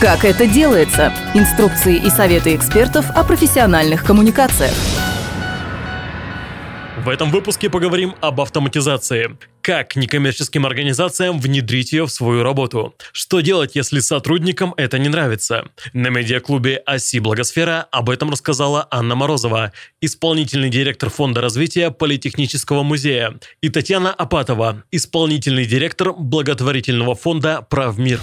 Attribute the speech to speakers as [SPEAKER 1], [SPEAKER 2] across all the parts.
[SPEAKER 1] Как это делается? Инструкции и советы экспертов о профессиональных коммуникациях.
[SPEAKER 2] В этом выпуске поговорим об автоматизации. Как некоммерческим организациям внедрить ее в свою работу? Что делать, если сотрудникам это не нравится? На медиаклубе «Оси Благосфера» об этом рассказала Анна Морозова, исполнительный директор Фонда развития Политехнического музея, и Татьяна Апатова, исполнительный директор благотворительного фонда «Правмир».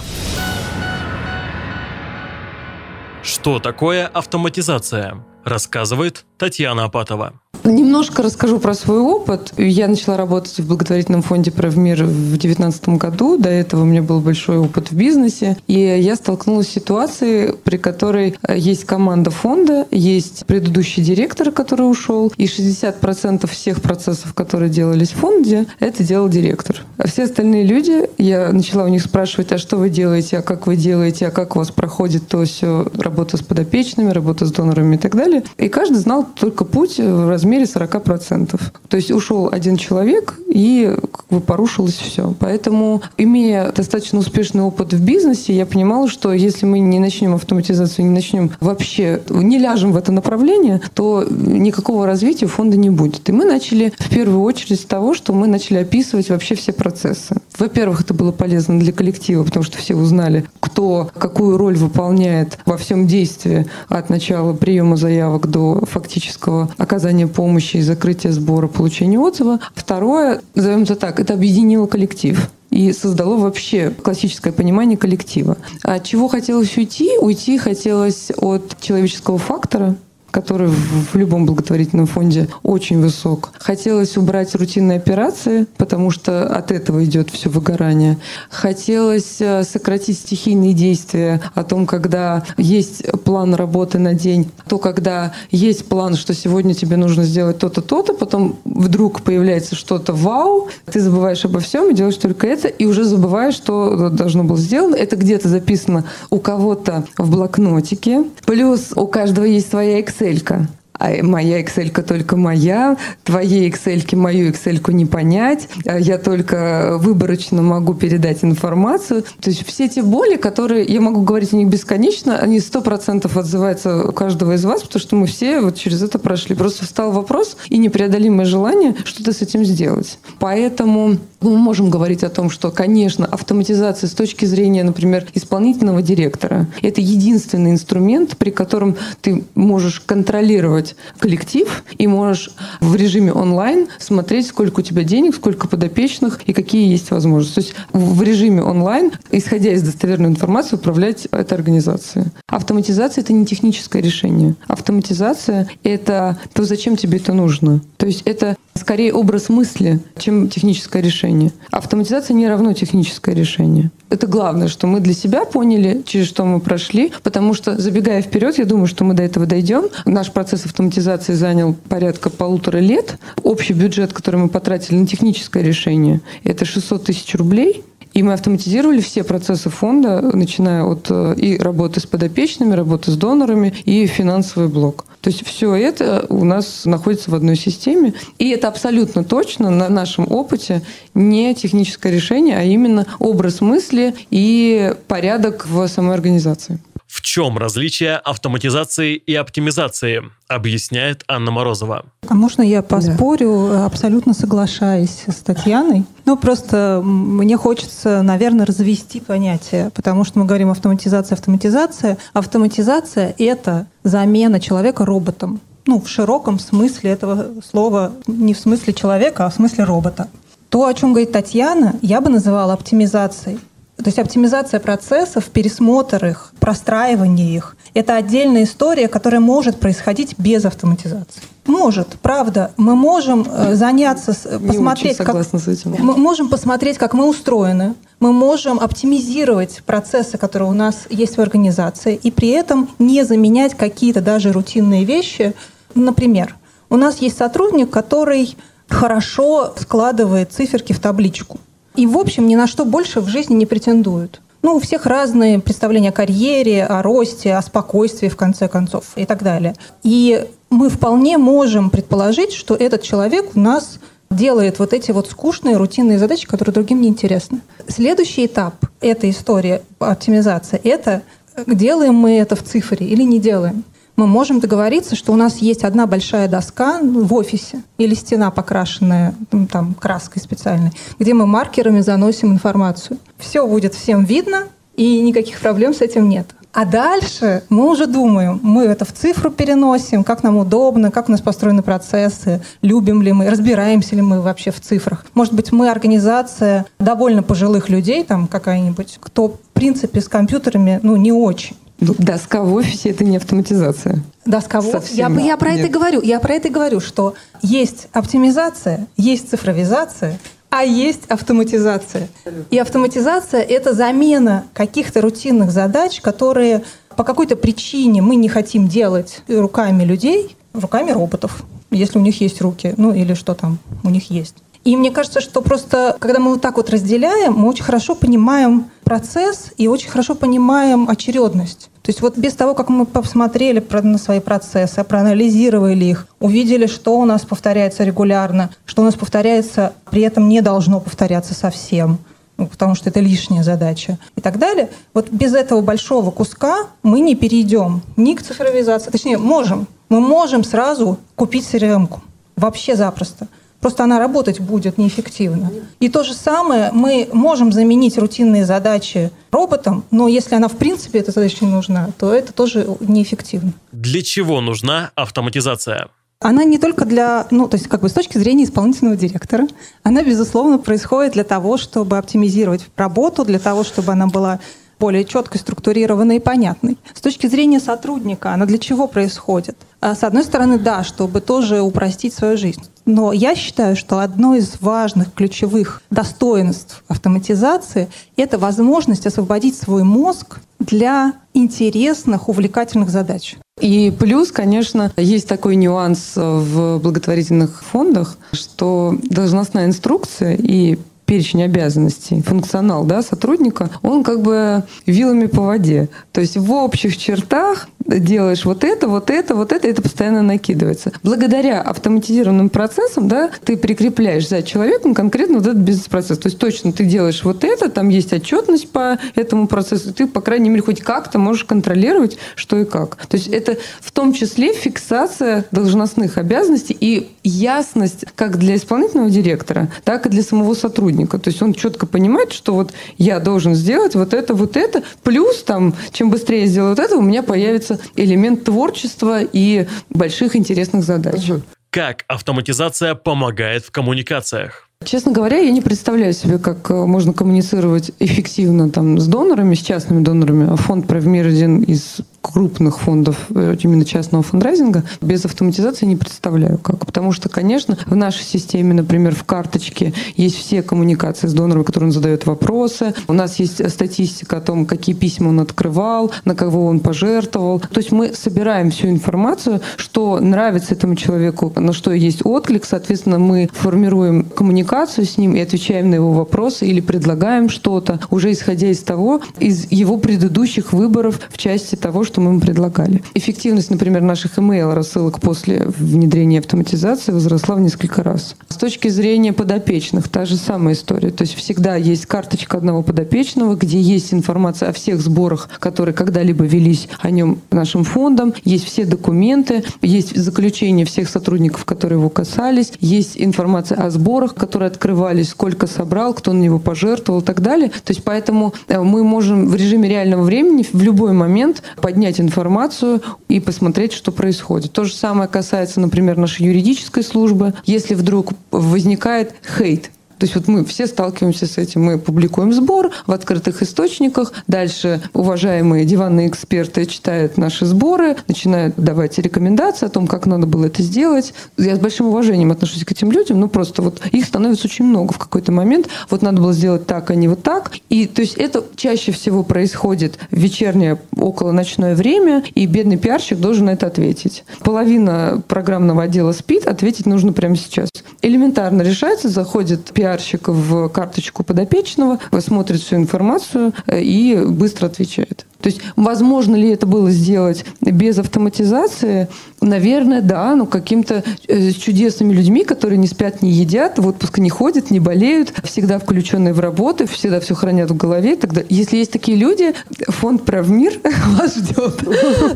[SPEAKER 2] Что такое автоматизация? Рассказывает Татьяна Апатова.
[SPEAKER 3] Немножко расскажу про свой опыт. Я начала работать в благотворительном фонде «Правмир» в 2019 году. До этого у меня был большой опыт в бизнесе. И я столкнулась с ситуацией, при которой э, есть команда фонда, есть предыдущий директор, который ушел, и 60% всех процессов, которые делались в фонде, это делал директор. А все остальные люди, я начала у них спрашивать, а что вы делаете, а как вы делаете, а как у вас проходит то все, работа с подопечными, работа с донорами и так далее. И каждый знал только путь в размере размере 40%. То есть ушел один человек, и как бы порушилось все. Поэтому, имея достаточно успешный опыт в бизнесе, я понимала, что если мы не начнем автоматизацию, не начнем вообще, не ляжем в это направление, то никакого развития фонда не будет. И мы начали в первую очередь с того, что мы начали описывать вообще все процессы. Во-первых, это было полезно для коллектива, потому что все узнали, кто какую роль выполняет во всем действии от начала приема заявок до фактического оказания помощи и закрытия сбора, получения отзыва. Второе, назовем это так, это объединило коллектив и создало вообще классическое понимание коллектива. От чего хотелось уйти? Уйти хотелось от человеческого фактора, который в любом благотворительном фонде очень высок. Хотелось убрать рутинные операции, потому что от этого идет все выгорание. Хотелось э, сократить стихийные действия о том, когда есть план работы на день, то когда есть план, что сегодня тебе нужно сделать то-то, то-то, потом вдруг появляется что-то вау, ты забываешь обо всем и делаешь только это, и уже забываешь, что должно было сделано. Это где-то записано у кого-то в блокнотике. Плюс у каждого есть своя Excel Excel. А моя Excel только моя, твоей Excel мою Excel не понять, а я только выборочно могу передать информацию. То есть все те боли, которые, я могу говорить о них бесконечно, они сто процентов отзываются у каждого из вас, потому что мы все вот через это прошли. Просто встал вопрос и непреодолимое желание что-то с этим сделать. Поэтому мы можем говорить о том, что, конечно, автоматизация с точки зрения, например, исполнительного директора – это единственный инструмент, при котором ты можешь контролировать коллектив и можешь в режиме онлайн смотреть, сколько у тебя денег, сколько подопечных и какие есть возможности. То есть в режиме онлайн, исходя из достоверной информации, управлять этой организацией. Автоматизация – это не техническое решение. Автоматизация – это то, зачем тебе это нужно. То есть это скорее образ мысли, чем техническое решение. Автоматизация не равно техническое решение. Это главное, что мы для себя поняли, через что мы прошли, потому что, забегая вперед, я думаю, что мы до этого дойдем. Наш процесс автоматизации занял порядка полутора лет. Общий бюджет, который мы потратили на техническое решение, это 600 тысяч рублей. И мы автоматизировали все процессы фонда, начиная от э, и работы с подопечными, работы с донорами и финансовый блок. То есть все это у нас находится в одной системе. И это абсолютно точно на нашем опыте не техническое решение, а именно образ мысли и порядок в самой организации.
[SPEAKER 2] В чем различие автоматизации и оптимизации, объясняет Анна Морозова.
[SPEAKER 4] А можно я поспорю, да. абсолютно соглашаясь с Татьяной? Ну, просто мне хочется, наверное, развести понятие, потому что мы говорим автоматизация, автоматизация. Автоматизация — это замена человека роботом. Ну, в широком смысле этого слова, не в смысле человека, а в смысле робота. То, о чем говорит Татьяна, я бы называла оптимизацией. То есть оптимизация процессов, пересмотр их, простраивание их — это отдельная история, которая может происходить без автоматизации. Может, правда. Мы можем э, заняться,
[SPEAKER 3] Не посмотреть, как, с этим.
[SPEAKER 4] мы можем посмотреть, как мы устроены. Мы можем оптимизировать процессы, которые у нас есть в организации, и при этом не заменять какие-то даже рутинные вещи. Например, у нас есть сотрудник, который хорошо складывает циферки в табличку. И, в общем, ни на что больше в жизни не претендуют. Ну, у всех разные представления о карьере, о росте, о спокойствии, в конце концов, и так далее. И мы вполне можем предположить, что этот человек у нас делает вот эти вот скучные рутинные задачи, которые другим не интересны. Следующий этап этой истории оптимизации – это делаем мы это в цифре или не делаем. Мы можем договориться, что у нас есть одна большая доска в офисе или стена, покрашенная ну, там, краской специальной, где мы маркерами заносим информацию. Все будет всем видно, и никаких проблем с этим нет. А дальше мы уже думаем, мы это в цифру переносим, как нам удобно, как у нас построены процессы, любим ли мы, разбираемся ли мы вообще в цифрах. Может быть, мы организация довольно пожилых людей, там какая-нибудь, кто, в принципе, с компьютерами, ну, не очень.
[SPEAKER 3] Доска в офисе это не автоматизация.
[SPEAKER 4] Доска в офисе. Я, я про Нет. это говорю. Я про это говорю, что есть оптимизация, есть цифровизация, а есть автоматизация. И автоматизация — это замена каких-то рутинных задач, которые по какой-то причине мы не хотим делать руками людей, руками роботов, если у них есть руки, ну или что там у них есть. И мне кажется, что просто, когда мы вот так вот разделяем, мы очень хорошо понимаем процесс и очень хорошо понимаем очередность. То есть вот без того, как мы посмотрели на свои процессы, проанализировали их, увидели, что у нас повторяется регулярно, что у нас повторяется, при этом не должно повторяться совсем, ну, потому что это лишняя задача и так далее. Вот без этого большого куска мы не перейдем ни к цифровизации, точнее, можем. Мы можем сразу купить CRM-ку. Вообще запросто. Просто она работать будет неэффективно. И то же самое, мы можем заменить рутинные задачи роботом, но если она в принципе эта задача не нужна, то это тоже неэффективно.
[SPEAKER 2] Для чего нужна автоматизация?
[SPEAKER 4] Она не только для, ну, то есть как бы с точки зрения исполнительного директора, она, безусловно, происходит для того, чтобы оптимизировать работу, для того, чтобы она была более четкой, структурированной и понятной. С точки зрения сотрудника, она для чего происходит? А, с одной стороны, да, чтобы тоже упростить свою жизнь. Но я считаю, что одно из важных ключевых достоинств автоматизации — это возможность освободить свой мозг для интересных, увлекательных задач.
[SPEAKER 3] И плюс, конечно, есть такой нюанс в благотворительных фондах, что должностная инструкция и перечень обязанностей, функционал да, сотрудника, он как бы вилами по воде. То есть в общих чертах делаешь вот это, вот это, вот это, это постоянно накидывается. Благодаря автоматизированным процессам, да, ты прикрепляешь за человеком конкретно вот этот бизнес-процесс. То есть точно ты делаешь вот это, там есть отчетность по этому процессу, ты, по крайней мере, хоть как-то можешь контролировать, что и как. То есть это в том числе фиксация должностных обязанностей и ясность как для исполнительного директора, так и для самого сотрудника. То есть он четко понимает, что вот я должен сделать вот это, вот это, плюс там, чем быстрее я сделаю вот это, у меня появится элемент творчества и больших интересных задач.
[SPEAKER 2] Как автоматизация помогает в коммуникациях?
[SPEAKER 3] Честно говоря, я не представляю себе, как э, можно коммуницировать эффективно там, с донорами, с частными донорами. Фонд «Правмир» один из крупных фондов э, именно частного фандрайзинга без автоматизации не представляю как. Потому что, конечно, в нашей системе, например, в карточке есть все коммуникации с донором, которым он задает вопросы. У нас есть статистика о том, какие письма он открывал, на кого он пожертвовал. То есть мы собираем всю информацию, что нравится этому человеку, на что есть отклик. Соответственно, мы формируем коммуникацию с ним и отвечаем на его вопросы или предлагаем что-то, уже исходя из того, из его предыдущих выборов в части того, что что мы им предлагали. Эффективность, например, наших email рассылок после внедрения автоматизации возросла в несколько раз. С точки зрения подопечных, та же самая история. То есть всегда есть карточка одного подопечного, где есть информация о всех сборах, которые когда-либо велись о нем нашим фондом, есть все документы, есть заключение всех сотрудников, которые его касались, есть информация о сборах, которые открывались, сколько собрал, кто на него пожертвовал и так далее. То есть поэтому э, мы можем в режиме реального времени в любой момент поднять поднять информацию и посмотреть, что происходит. То же самое касается, например, нашей юридической службы. Если вдруг возникает хейт, то есть вот мы все сталкиваемся с этим. Мы публикуем сбор в открытых источниках. Дальше уважаемые диванные эксперты читают наши сборы, начинают давать рекомендации о том, как надо было это сделать. Я с большим уважением отношусь к этим людям, ну просто вот их становится очень много в какой-то момент. Вот надо было сделать так, а не вот так. И то есть это чаще всего происходит в вечернее, около ночное время, и бедный пиарщик должен на это ответить. Половина программного отдела спит, ответить нужно прямо сейчас. Элементарно решается, заходит пиар пиарщик в карточку подопечного, смотрит всю информацию э, и быстро отвечает. То есть, возможно ли это было сделать без автоматизации? Наверное, да, но каким-то э, чудесными людьми, которые не спят, не едят, в отпуск не ходят, не болеют, всегда включенные в работу, всегда все хранят в голове. Тогда, если есть такие люди, фонд «Правмир» вас ждет.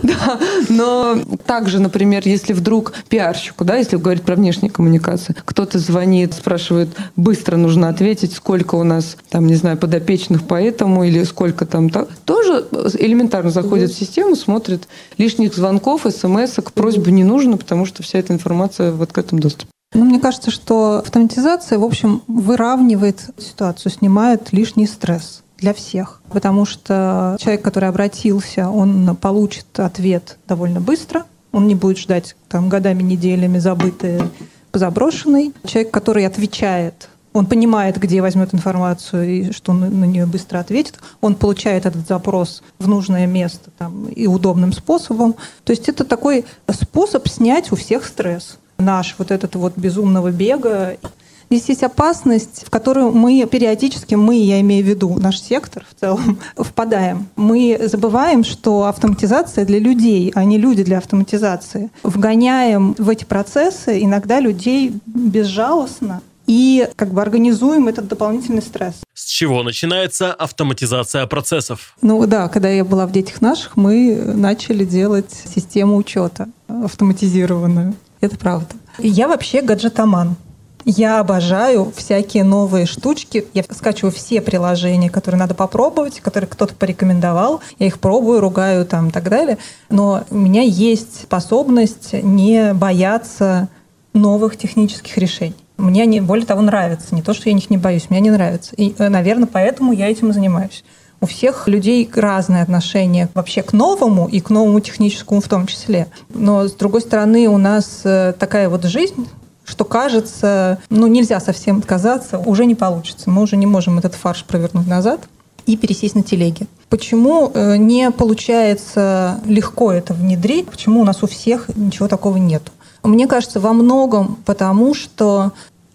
[SPEAKER 3] Да. Но также, например, если вдруг пиарщику, да, если говорить про внешние коммуникации, кто-то звонит, спрашивает, быстро нужно ответить, сколько у нас, там, не знаю, подопечных по этому или сколько там, тоже элементарно заходит в систему, смотрит лишних звонков, смс, просьбы не нужно, потому что вся эта информация в открытом доступе.
[SPEAKER 4] Ну, мне кажется, что автоматизация, в общем, выравнивает ситуацию, снимает лишний стресс для всех. Потому что человек, который обратился, он получит ответ довольно быстро. Он не будет ждать там годами, неделями забытый, заброшенный. Человек, который отвечает он понимает, где возьмет информацию и что он на нее быстро ответит. Он получает этот запрос в нужное место там, и удобным способом. То есть это такой способ снять у всех стресс. Наш вот этот вот безумного бега. Здесь есть опасность, в которую мы периодически, мы, я имею в виду наш сектор в целом, впадаем. Мы забываем, что автоматизация для людей, а не люди для автоматизации. Вгоняем в эти процессы иногда людей безжалостно, и как бы организуем этот дополнительный стресс.
[SPEAKER 2] С чего начинается автоматизация процессов?
[SPEAKER 4] Ну да, когда я была в «Детях наших», мы начали делать систему учета автоматизированную. Это правда. Я вообще гаджетоман. Я обожаю всякие новые штучки. Я скачиваю все приложения, которые надо попробовать, которые кто-то порекомендовал. Я их пробую, ругаю там и так далее. Но у меня есть способность не бояться новых технических решений. Мне они, более того, нравятся. Не то, что я них не боюсь, мне они нравятся. И, э, наверное, поэтому я этим и занимаюсь. У всех людей разное отношение вообще к новому и к новому техническому в том числе. Но, с другой стороны, у нас э, такая вот жизнь, что кажется, ну, нельзя совсем отказаться, уже не получится. Мы уже не можем этот фарш провернуть назад и пересесть на телеги. Почему э, не получается легко это внедрить? Почему у нас у всех ничего такого нету? Мне кажется, во многом потому, что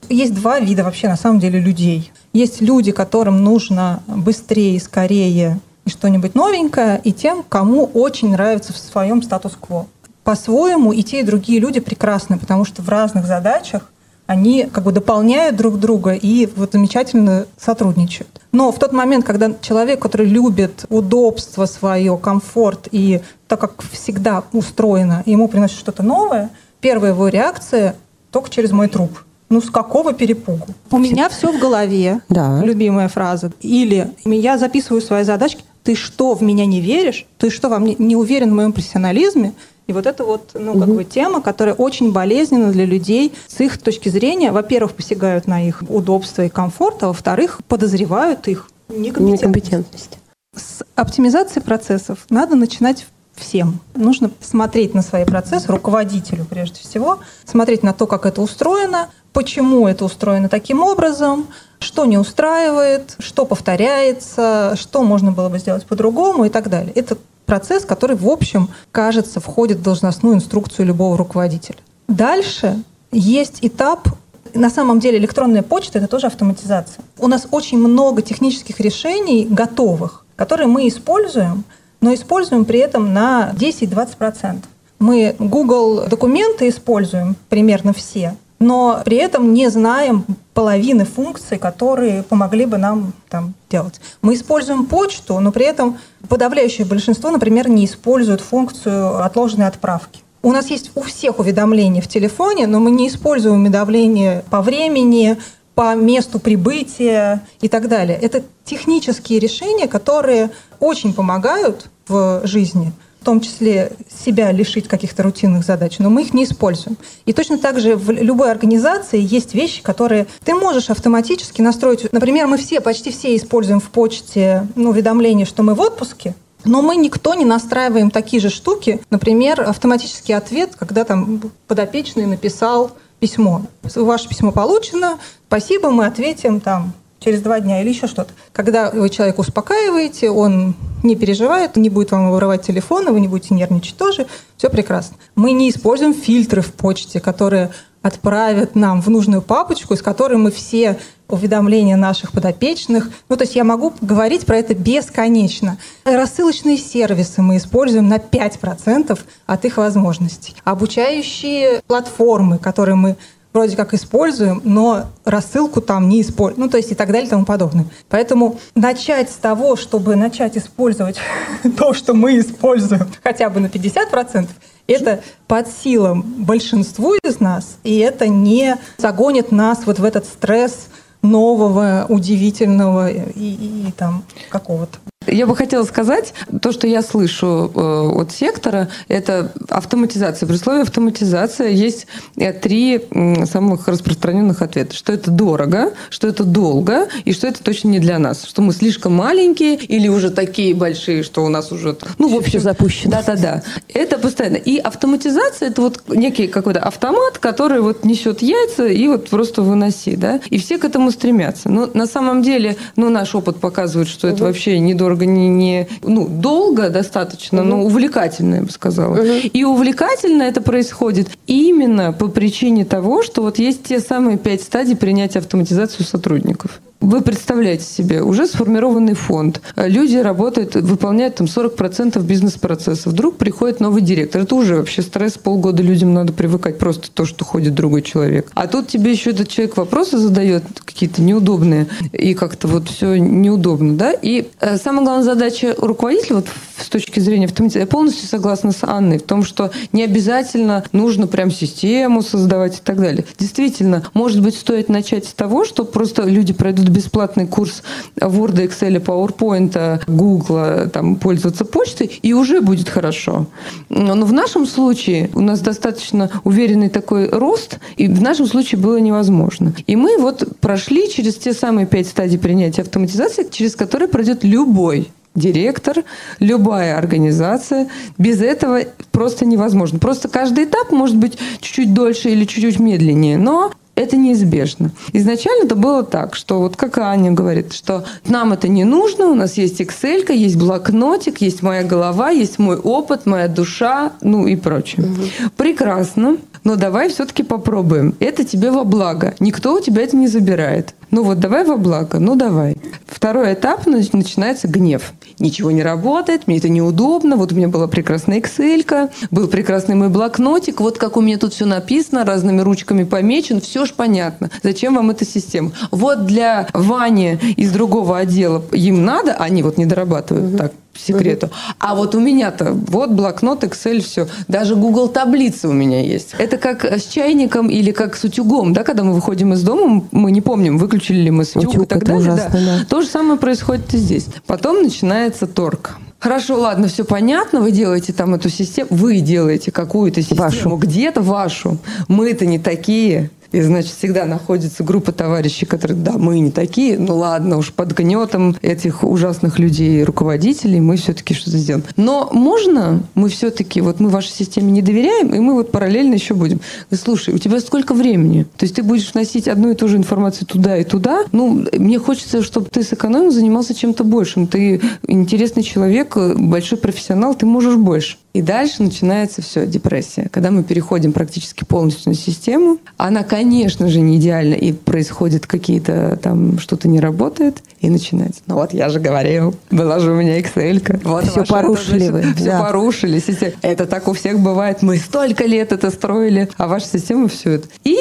[SPEAKER 4] есть два вида вообще на самом деле людей. Есть люди, которым нужно быстрее, скорее и что-нибудь новенькое, и тем, кому очень нравится в своем статус-кво. По-своему и те, и другие люди прекрасны, потому что в разных задачах они как бы дополняют друг друга и вот замечательно сотрудничают. Но в тот момент, когда человек, который любит удобство свое, комфорт и так как всегда устроено, ему приносит что-то новое – первая его реакция только через мой труп. Ну, с какого перепугу? У меня все в голове. Да. Любимая фраза. Или я записываю свои задачки. Ты что, в меня не веришь? Ты что, во мне не уверен в моем профессионализме? И вот это вот, ну, как угу. бы тема, которая очень болезненна для людей с их точки зрения. Во-первых, посягают на их удобство и комфорт, а во-вторых, подозревают их некомпетентность. некомпетентность. С оптимизацией процессов надо начинать всем. Нужно смотреть на свои процессы, руководителю прежде всего, смотреть на то, как это устроено, почему это устроено таким образом, что не устраивает, что повторяется, что можно было бы сделать по-другому и так далее. Это процесс, который, в общем, кажется, входит в должностную инструкцию любого руководителя. Дальше есть этап на самом деле электронная почта — это тоже автоматизация. У нас очень много технических решений готовых, которые мы используем, но используем при этом на 10-20%. Мы Google документы используем примерно все, но при этом не знаем половины функций, которые помогли бы нам там делать. Мы используем почту, но при этом подавляющее большинство, например, не используют функцию отложенной отправки. У нас есть у всех уведомления в телефоне, но мы не используем уведомления по времени, по месту прибытия и так далее. Это технические решения, которые очень помогают в жизни, в том числе себя лишить каких-то рутинных задач, но мы их не используем. И точно так же в любой организации есть вещи, которые ты можешь автоматически настроить. Например, мы все, почти все используем в почте ну, уведомление, что мы в отпуске, но мы никто не настраиваем такие же штуки. Например, автоматический ответ, когда там подопечный написал письмо. Ваше письмо получено, спасибо, мы ответим там через два дня или еще что-то. Когда вы человека успокаиваете, он не переживает, не будет вам воровать телефон, вы не будете нервничать тоже, все прекрасно. Мы не используем фильтры в почте, которые отправят нам в нужную папочку, из которой мы все уведомления наших подопечных. Ну, то есть я могу говорить про это бесконечно. Рассылочные сервисы мы используем на 5% от их возможностей. Обучающие платформы, которые мы вроде как используем, но рассылку там не используем, ну, то есть и так далее и тому подобное. Поэтому начать с того, чтобы начать использовать то, что мы используем хотя бы на 50%, это под силам большинству из нас, и это не загонит нас вот в этот стресс нового, удивительного и, и, и там какого-то.
[SPEAKER 3] Я бы хотела сказать, то, что я слышу э, от сектора, это автоматизация. При слове автоматизация есть э, три самых распространенных ответа. Что это дорого, что это долго и что это точно не для нас. Что мы слишком маленькие или уже такие большие, что у нас уже...
[SPEAKER 5] Ну, в общем, запущено.
[SPEAKER 3] Да-да-да. Это постоянно. И автоматизация – это вот некий какой-то автомат, который вот несет яйца и вот просто выноси, да? И все к этому стремятся. Но на самом деле, ну, наш опыт показывает, что это вообще недорого дорого, не, не ну, долго достаточно, угу. но увлекательно, я бы сказала. Угу. И увлекательно это происходит именно по причине того, что вот есть те самые пять стадий принятия автоматизации сотрудников. Вы представляете себе, уже сформированный фонд, люди работают, выполняют там 40% бизнес-процесса. Вдруг приходит новый директор. Это уже вообще стресс, полгода людям надо привыкать, просто то, что ходит другой человек. А тут тебе еще этот человек вопросы задает какие-то неудобные, и как-то вот все неудобно, да? И э, самая главная задача руководителя вот с точки зрения автоматизации, я полностью согласна с Анной в том, что не обязательно нужно прям систему создавать и так далее. Действительно, может быть, стоит начать с того, что просто люди пройдут бесплатный курс Word, Excel, PowerPoint, Google, там, пользоваться почтой, и уже будет хорошо. Но в нашем случае у нас достаточно уверенный такой рост, и в нашем случае было невозможно. И мы вот прошли через те самые пять стадий принятия автоматизации, через которые пройдет любой директор, любая организация. Без этого просто невозможно. Просто каждый этап может быть чуть-чуть дольше или чуть-чуть медленнее, но это неизбежно. Изначально это было так, что вот как Аня говорит, что нам это не нужно, у нас есть Excel, есть блокнотик, есть моя голова, есть мой опыт, моя душа, ну и прочее. Угу. Прекрасно, но давай все-таки попробуем. Это тебе во благо. Никто у тебя это не забирает. Ну вот давай во благо, ну давай. Второй этап начинается гнев. Ничего не работает, мне это неудобно. Вот у меня была прекрасная Excel, был прекрасный мой блокнотик. Вот как у меня тут все написано, разными ручками помечен, все ж понятно. Зачем вам эта система? Вот для Вани из другого отдела им надо, они вот не дорабатывают угу. так секрету. А вот у меня-то вот блокнот, Excel, все. Даже Google таблицы у меня есть. Это как с чайником или как с утюгом, да, когда мы выходим из дома, мы не помним, выключили ли мы утюг, утюг и так далее. Ужасно, да. Да. То же самое происходит и здесь. Потом начинается торг. Хорошо, ладно, все понятно, вы делаете там эту систему, вы делаете какую-то систему где-то вашу. Мы-то не такие. И, значит, всегда находится группа товарищей, которые, да, мы не такие, ну ладно, уж под гнетом этих ужасных людей, руководителей, мы все-таки что-то сделаем. Но можно мы все-таки, вот мы вашей системе не доверяем, и мы вот параллельно еще будем. Слушай, у тебя сколько времени? То есть ты будешь носить одну и ту же информацию туда и туда? Ну, мне хочется, чтобы ты сэкономил, занимался чем-то большим. Ты интересный человек, большой профессионал, ты можешь больше. И дальше начинается все, депрессия. Когда мы переходим практически полностью на систему, она, конечно же, не идеальна, и происходит какие-то там, что-то не работает, и начинается. Ну вот я же говорил, была же у меня Excel. Вот
[SPEAKER 5] все порушили вы.
[SPEAKER 3] Все да. порушили. Это так у всех бывает. Мы столько лет это строили, а ваша система все это. И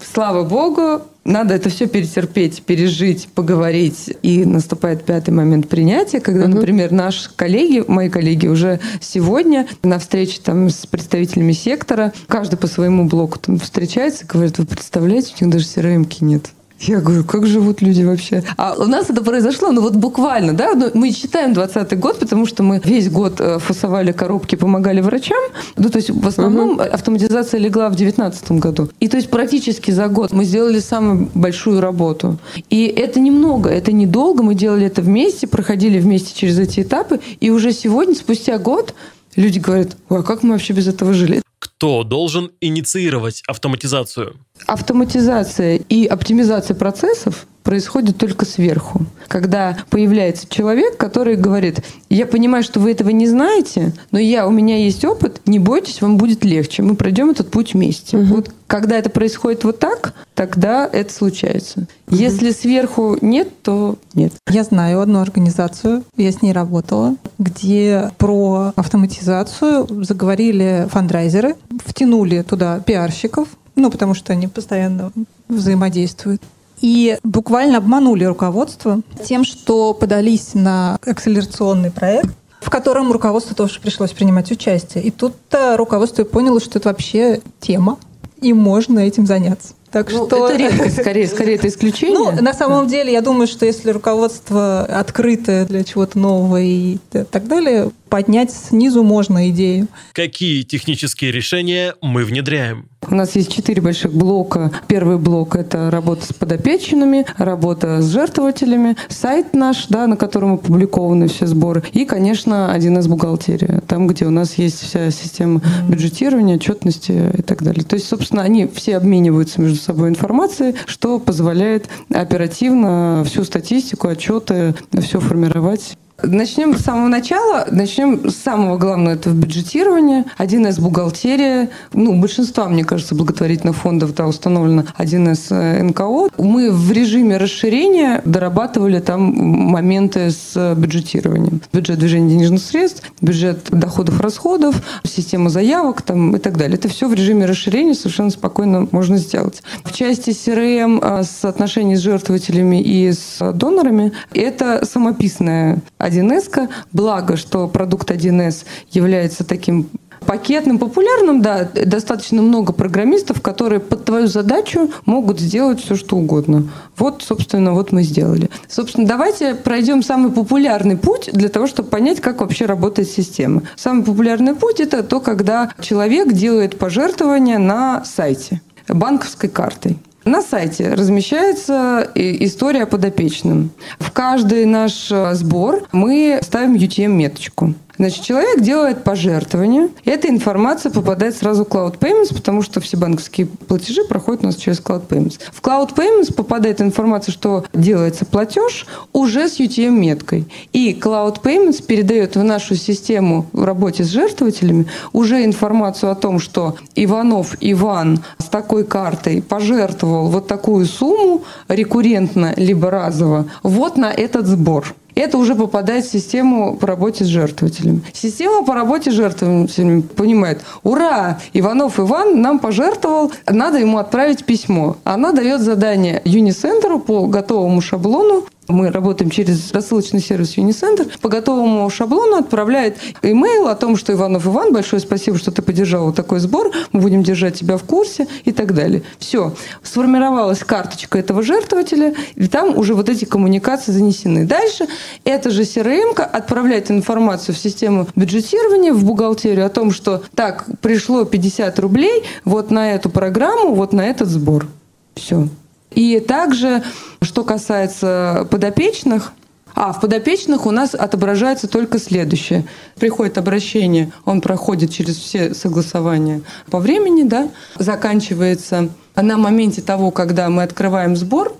[SPEAKER 3] слава богу, надо это все перетерпеть, пережить, поговорить. И наступает пятый момент принятия, когда, угу. например, наши коллеги, мои коллеги уже сегодня на встрече там с представителями сектора, каждый по своему блоку там встречается и говорит, вы представляете, у них даже crm нет. Я говорю, как живут люди вообще? А у нас это произошло, ну вот буквально, да, ну, мы считаем 20 год, потому что мы весь год э, фасовали коробки, помогали врачам. Ну, то есть в основном угу. автоматизация легла в 2019 году. И то есть практически за год мы сделали самую большую работу. И это немного, это недолго, мы делали это вместе, проходили вместе через эти этапы, и уже сегодня, спустя год, люди говорят, а как мы вообще без этого жили?
[SPEAKER 2] Кто должен инициировать автоматизацию?
[SPEAKER 3] Автоматизация и оптимизация процессов происходит только сверху. Когда появляется человек, который говорит, я понимаю, что вы этого не знаете, но я, у меня есть опыт, не бойтесь, вам будет легче. Мы пройдем этот путь вместе. Угу. Вот когда это происходит вот так, тогда это случается. Угу. Если сверху нет, то нет.
[SPEAKER 4] Я знаю одну организацию, я с ней работала, где про автоматизацию заговорили фандрайзеры, втянули туда пиарщиков, ну, потому что они постоянно взаимодействуют. И буквально обманули руководство тем, что подались на акселерационный проект, в котором руководству тоже пришлось принимать участие. И тут руководство поняло, что это вообще тема, и можно этим заняться.
[SPEAKER 3] Так ну, что это редкость, скорее, скорее это исключение.
[SPEAKER 4] Ну, на самом деле, я думаю, что если руководство открытое для чего-то нового и так далее, поднять снизу можно идею.
[SPEAKER 2] Какие технические решения мы внедряем?
[SPEAKER 3] У нас есть четыре больших блока. Первый блок – это работа с подопечными, работа с жертвователями, сайт наш, да, на котором опубликованы все сборы, и, конечно, один из бухгалтерия, там, где у нас есть вся система бюджетирования, отчетности и так далее. То есть, собственно, они все обмениваются между собой информацией, что позволяет оперативно всю статистику, отчеты, все формировать Начнем с самого начала. Начнем с самого главного. Это бюджетирование. Один из бухгалтерия. Ну, большинства, мне кажется, благотворительных фондов да, установлено один из э, НКО. Мы в режиме расширения дорабатывали там моменты с бюджетированием. Бюджет движения денежных средств, бюджет доходов-расходов, система заявок там, и так далее. Это все в режиме расширения совершенно спокойно можно сделать. В части CRM с отношений с жертвователями и с донорами это самописная 1С. Благо, что продукт 1С является таким пакетным, популярным, да, достаточно много программистов, которые под твою задачу могут сделать все, что угодно. Вот, собственно, вот мы сделали. Собственно, давайте пройдем самый популярный путь для того, чтобы понять, как вообще работает система. Самый популярный путь – это то, когда человек делает пожертвования на сайте банковской картой. На сайте размещается история о подопечном. В каждый наш э, сбор мы ставим UTM-меточку. Значит, человек делает пожертвование. Эта информация попадает сразу в Cloud Payments, потому что все банковские платежи проходят у нас через Cloud Payments. В Cloud Payments попадает информация, что делается платеж уже с UTM-меткой. И Cloud Payments передает в нашу систему в работе с жертвователями уже информацию о том, что Иванов Иван с такой картой пожертвовал вот такую сумму рекуррентно либо разово вот на этот сбор это уже попадает в систему по работе с жертвователями. Система по работе с жертвователями понимает, ура, Иванов Иван нам пожертвовал, надо ему отправить письмо. Она дает задание Юнисентеру по готовому шаблону мы работаем через рассылочный сервис Unicenter. По готовому шаблону отправляет имейл о том, что Иванов Иван, большое спасибо, что ты поддержал вот такой сбор, мы будем держать тебя в курсе и так далее. Все. Сформировалась карточка этого жертвователя, и там уже вот эти коммуникации занесены. Дальше эта же CRM отправляет информацию в систему бюджетирования, в бухгалтерию о том, что так, пришло 50 рублей вот на эту программу, вот на этот сбор. Все. И также, что касается подопечных, а в подопечных у нас отображается только следующее. Приходит обращение, он проходит через все согласования по времени, да, заканчивается на моменте того, когда мы открываем сбор,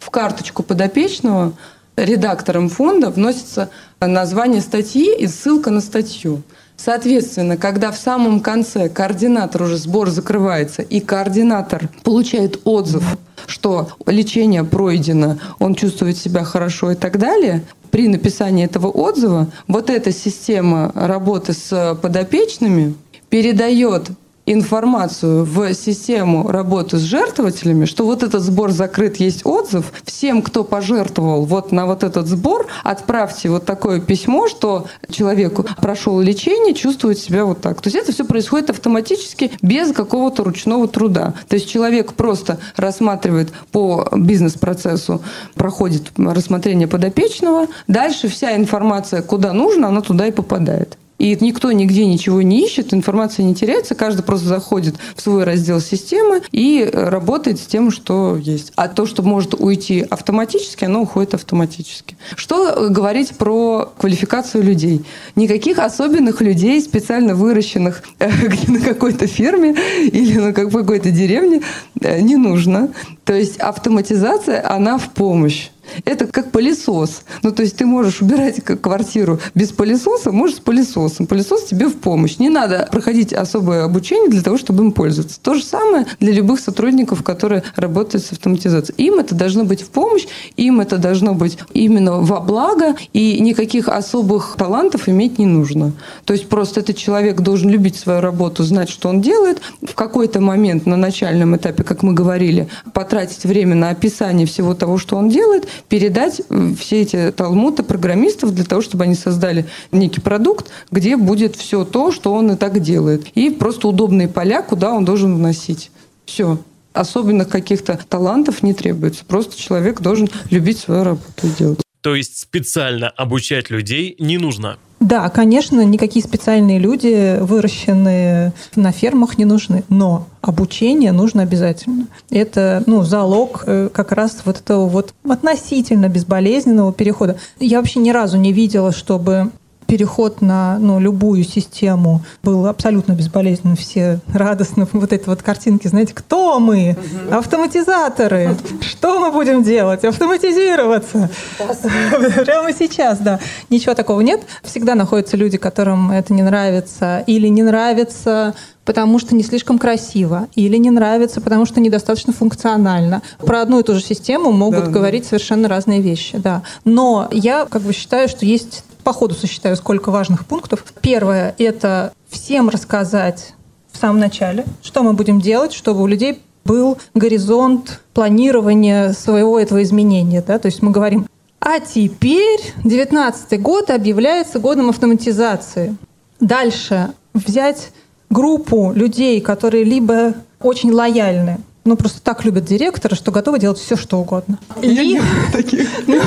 [SPEAKER 3] в карточку подопечного редактором фонда вносится название статьи и ссылка на статью. Соответственно, когда в самом конце координатор уже сбор закрывается, и координатор получает отзыв, что лечение пройдено, он чувствует себя хорошо и так далее, при написании этого отзыва вот эта система работы с подопечными передает информацию в систему работы с жертвователями, что вот этот сбор закрыт, есть отзыв. Всем, кто пожертвовал вот на вот этот сбор, отправьте вот такое письмо, что человек прошел лечение, чувствует себя вот так. То есть это все происходит автоматически, без какого-то ручного труда. То есть человек просто рассматривает по бизнес-процессу, проходит рассмотрение подопечного, дальше вся информация, куда нужно, она туда и попадает. И никто нигде ничего не ищет, информация не теряется, каждый просто заходит в свой раздел системы и работает с тем, что есть. А то, что может уйти автоматически, оно уходит автоматически. Что говорить про квалификацию людей? Никаких особенных людей, специально выращенных э, на какой-то ферме или на какой-то деревне э, не нужно. То есть автоматизация, она в помощь. Это как пылесос. Ну, то есть ты можешь убирать квартиру без пылесоса, можешь с пылесосом. Пылесос тебе в помощь. Не надо проходить особое обучение для того, чтобы им пользоваться. То же самое для любых сотрудников, которые работают с автоматизацией. Им это должно быть в помощь, им это должно быть именно во благо, и никаких особых талантов иметь не нужно. То есть просто этот человек должен любить свою работу, знать, что он делает. В какой-то момент на начальном этапе, как мы говорили, потратить время на описание всего того, что он делает, передать все эти талмуты программистов для того, чтобы они создали некий продукт, где будет все то, что он и так делает. И просто удобные поля, куда он должен вносить. Все. Особенных каких-то талантов не требуется. Просто человек должен любить свою работу и делать.
[SPEAKER 2] То есть специально обучать людей не нужно?
[SPEAKER 4] Да, конечно, никакие специальные люди, выращенные на фермах, не нужны. Но обучение нужно обязательно. Это ну, залог э, как раз вот этого вот относительно безболезненного перехода. Я вообще ни разу не видела, чтобы переход на ну, любую систему был абсолютно безболезненным. Все радостно. Вот эти вот картинки, знаете, кто мы? Автоматизаторы. Что мы будем делать? Автоматизироваться. Прямо сейчас, да. Ничего такого нет. Всегда находятся люди, которым это не нравится или не нравится потому что не слишком красиво, или не нравится, потому что недостаточно функционально. Про одну и ту же систему могут да, говорить да. совершенно разные вещи, да. Но я как бы считаю, что есть по ходу сосчитаю, сколько важных пунктов. Первое — это всем рассказать в самом начале, что мы будем делать, чтобы у людей был горизонт планирования своего этого изменения. Да? То есть мы говорим, а теперь 19 год объявляется годом автоматизации. Дальше взять группу людей, которые либо очень лояльны ну, просто так любят директора, что готовы делать все, что угодно.
[SPEAKER 3] Либо,
[SPEAKER 4] ну,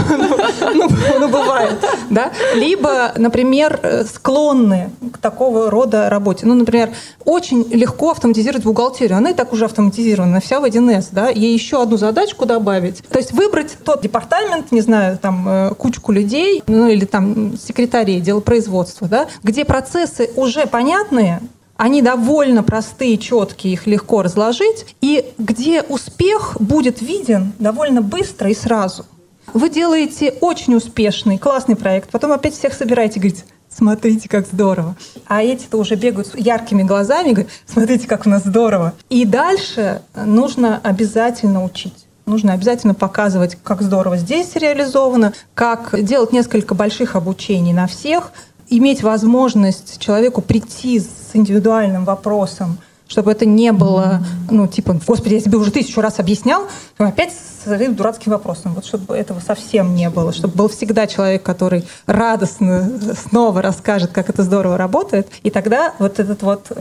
[SPEAKER 4] ну, ну, бывает, да. Либо, например, склонны к такого рода работе. Ну, например, очень легко автоматизировать бухгалтерию. Она и так уже автоматизирована, вся в 1С, да. Ей еще одну задачку добавить. То есть выбрать тот департамент, не знаю, там, э, кучку людей, ну, или там секретарей, делопроизводства, да, где процессы уже понятные, они довольно простые, четкие, их легко разложить, и где успех будет виден довольно быстро и сразу. Вы делаете очень успешный, классный проект, потом опять всех собираете говорите, смотрите, как здорово. А эти-то уже бегают с яркими глазами, говорят, смотрите, как у нас здорово. И дальше нужно обязательно учить. Нужно обязательно показывать, как здорово здесь реализовано, как делать несколько больших обучений на всех, иметь возможность человеку прийти с индивидуальным вопросом, чтобы это не было, ну, типа, господи, я тебе уже тысячу раз объяснял, опять с своим дурацким вопросом. Вот чтобы этого совсем не было, чтобы был всегда человек, который радостно снова расскажет, как это здорово работает, и тогда вот этот вот,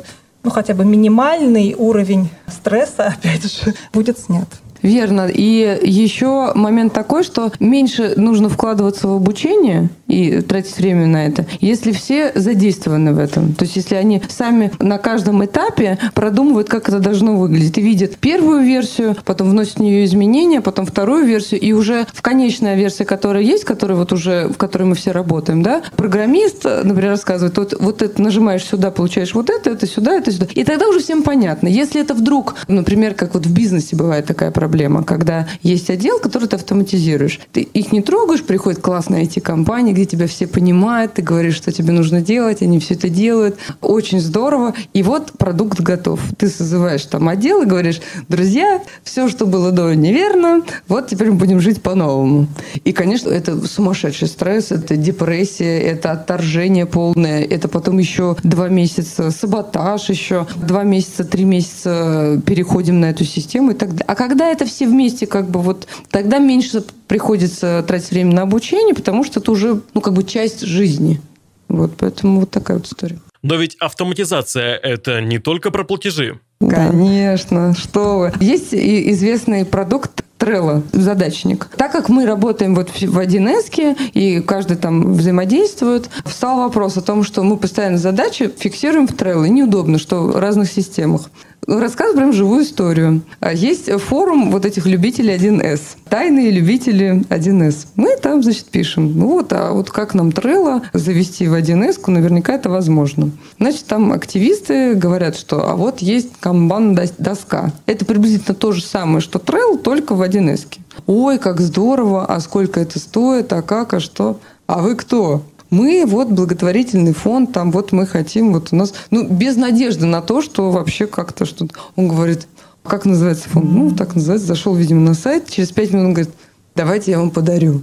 [SPEAKER 4] ну, хотя бы минимальный уровень стресса, опять же, будет снят.
[SPEAKER 3] Верно. И еще момент такой, что меньше нужно вкладываться в обучение и тратить время на это, если все задействованы в этом. То есть если они сами на каждом этапе продумывают, как это должно выглядеть, и видят первую версию, потом вносят в нее изменения, потом вторую версию, и уже в конечная версия, которая есть, которая вот уже, в которой мы все работаем, да, программист, например, рассказывает, вот, вот это нажимаешь сюда, получаешь вот это, это сюда, это сюда. И тогда уже всем понятно. Если это вдруг, например, как вот в бизнесе бывает такая проблема, проблема, когда есть отдел, который ты автоматизируешь. Ты их не трогаешь, приходит классная IT-компания, где тебя все понимают, ты говоришь, что тебе нужно делать, они все это делают. Очень здорово. И вот продукт готов. Ты созываешь там отдел и говоришь, друзья, все, что было до, неверно, вот теперь мы будем жить по-новому. И, конечно, это сумасшедший стресс, это депрессия, это отторжение полное, это потом еще два месяца саботаж еще, два месяца, три месяца переходим на эту систему и так далее. А когда это это все вместе как бы вот тогда меньше приходится тратить время на обучение, потому что это уже ну как бы часть жизни. Вот поэтому вот такая вот история.
[SPEAKER 2] Но ведь автоматизация – это не только про платежи.
[SPEAKER 3] Конечно, что вы. Есть известный продукт Trello задачник. Так как мы работаем вот в 1С, и каждый там взаимодействует, встал вопрос о том, что мы постоянно задачи фиксируем в Trello. И неудобно, что в разных системах. Рассказываю прям живую историю. А Есть форум вот этих любителей 1С. Тайные любители 1С. Мы там, значит, пишем. Ну вот, а вот как нам Trello завести в 1С, наверняка это возможно. Значит, там активисты говорят, что а вот есть канбан-доска. Это приблизительно то же самое, что Trello, только в 1С. Ой, как здорово, а сколько это стоит, а как, а что? А вы кто? Мы вот благотворительный фонд, там вот мы хотим, вот у нас, ну, без надежды на то, что вообще как-то что-то. Он говорит, как называется фонд? Ну, так называется, зашел, видимо, на сайт, через пять минут он говорит, давайте я вам подарю.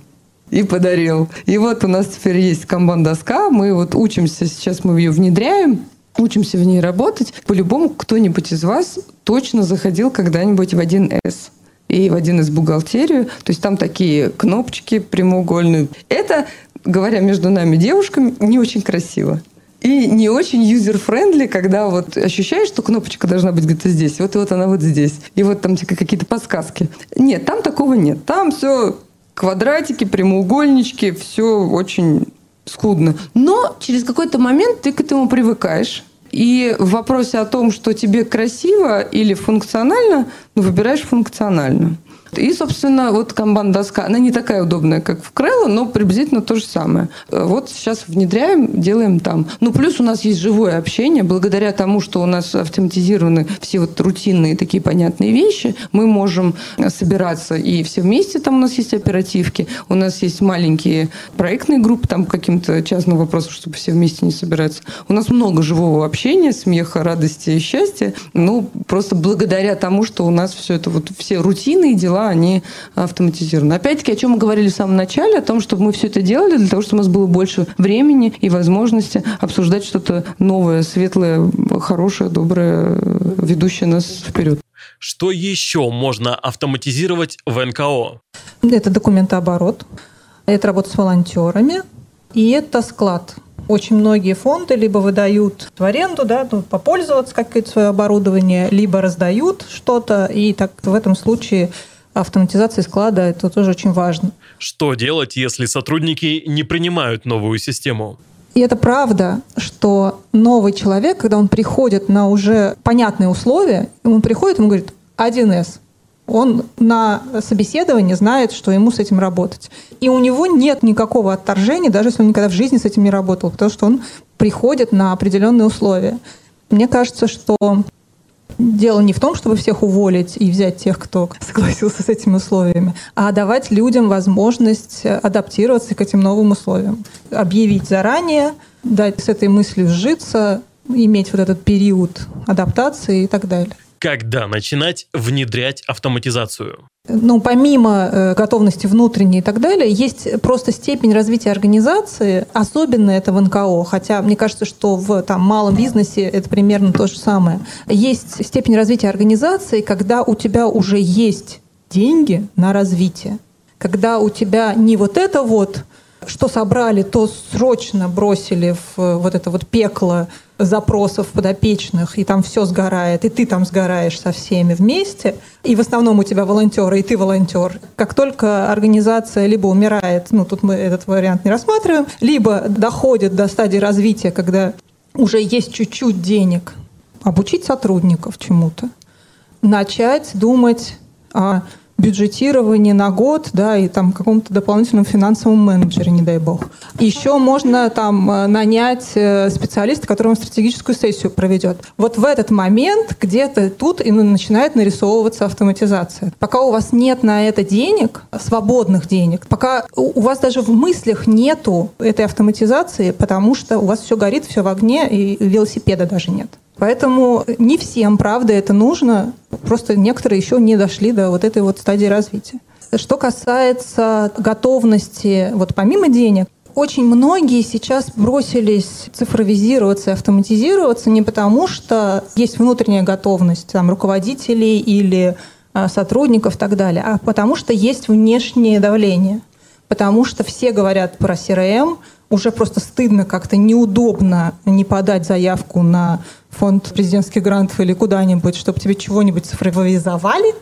[SPEAKER 3] И подарил. И вот у нас теперь есть камбан-доска, мы вот учимся, сейчас мы ее внедряем, учимся в ней работать. По-любому кто-нибудь из вас точно заходил когда-нибудь в 1С и в 1С бухгалтерию. То есть там такие кнопочки прямоугольные. Это говоря между нами девушками, не очень красиво. И не очень user-friendly, когда вот ощущаешь, что кнопочка должна быть где-то здесь, вот и вот она вот здесь. И вот там типа какие-то подсказки. Нет, там такого нет. Там все квадратики, прямоугольнички, все очень скудно. Но через какой-то момент ты к этому привыкаешь. И в вопросе о том, что тебе красиво или функционально, ну, выбираешь функционально. И, собственно, вот канбан-доска, она не такая удобная, как в Крелло, но приблизительно то же самое. Вот сейчас внедряем, делаем там. Ну, плюс у нас есть живое общение. Благодаря тому, что у нас автоматизированы все вот рутинные такие понятные вещи, мы можем собираться и все вместе, там у нас есть оперативки, у нас есть маленькие проектные группы, там каким-то частным вопросом, чтобы все вместе не собираться. У нас много живого общения, смеха, радости и счастья. Ну, просто благодаря тому, что у нас все это вот все рутинные дела, дела, они автоматизированы. Опять-таки, о чем мы говорили в самом начале, о том, чтобы мы все это делали для того, чтобы у нас было больше времени и возможности обсуждать что-то новое, светлое, хорошее, доброе, ведущее нас вперед.
[SPEAKER 2] Что еще можно автоматизировать в НКО?
[SPEAKER 4] Это документооборот, это работа с волонтерами, и это склад очень многие фонды либо выдают в аренду, да, ну, попользоваться какое-то свое оборудование, либо раздают что-то, и так в этом случае автоматизации склада, это тоже очень важно.
[SPEAKER 2] Что делать, если сотрудники не принимают новую систему?
[SPEAKER 4] И это правда, что новый человек, когда он приходит на уже понятные условия, он приходит, ему говорит 1С. Он на собеседовании знает, что ему с этим работать. И у него нет никакого отторжения, даже если он никогда в жизни с этим не работал, потому что он приходит на определенные условия. Мне кажется, что дело не в том, чтобы всех уволить и взять тех, кто согласился с этими условиями, а давать людям возможность адаптироваться к этим новым условиям. Объявить заранее, дать с этой мыслью сжиться, иметь вот этот период адаптации и так далее.
[SPEAKER 2] Когда начинать внедрять автоматизацию?
[SPEAKER 4] Ну, помимо э, готовности внутренней и так далее, есть просто степень развития организации, особенно это в НКО, хотя мне кажется, что в там, малом бизнесе это примерно то же самое. Есть степень развития организации, когда у тебя уже есть деньги на развитие, когда у тебя не вот это вот что собрали, то срочно бросили в э, вот это вот пекло запросов подопечных, и там все сгорает, и ты там сгораешь со всеми вместе, и в основном у тебя волонтеры, и ты волонтер. Как только организация либо умирает, ну тут мы этот вариант не рассматриваем, либо доходит до стадии развития, когда уже есть чуть-чуть денег, обучить сотрудников чему-то, начать думать о бюджетировании на год, да, и там каком-то дополнительном финансовом менеджере, не дай бог. Еще можно там э, нанять э, специалиста, который вам стратегическую сессию проведет. Вот в этот момент где-то тут и начинает нарисовываться автоматизация. Пока у вас нет на это денег, свободных денег, пока у вас даже в мыслях нету этой автоматизации, потому что у вас все горит, все в огне, и велосипеда даже нет. Поэтому не всем, правда, это нужно. Просто некоторые еще не дошли до вот этой вот стадии развития. Что касается готовности, вот помимо денег, очень многие сейчас бросились цифровизироваться и автоматизироваться не потому, что есть внутренняя готовность там, руководителей или а, сотрудников и так далее, а потому что есть внешнее давление. Потому что все говорят про CRM, уже просто стыдно, как-то неудобно не подать заявку на фонд президентских грантов или куда-нибудь, чтобы тебе чего-нибудь цифровизовали.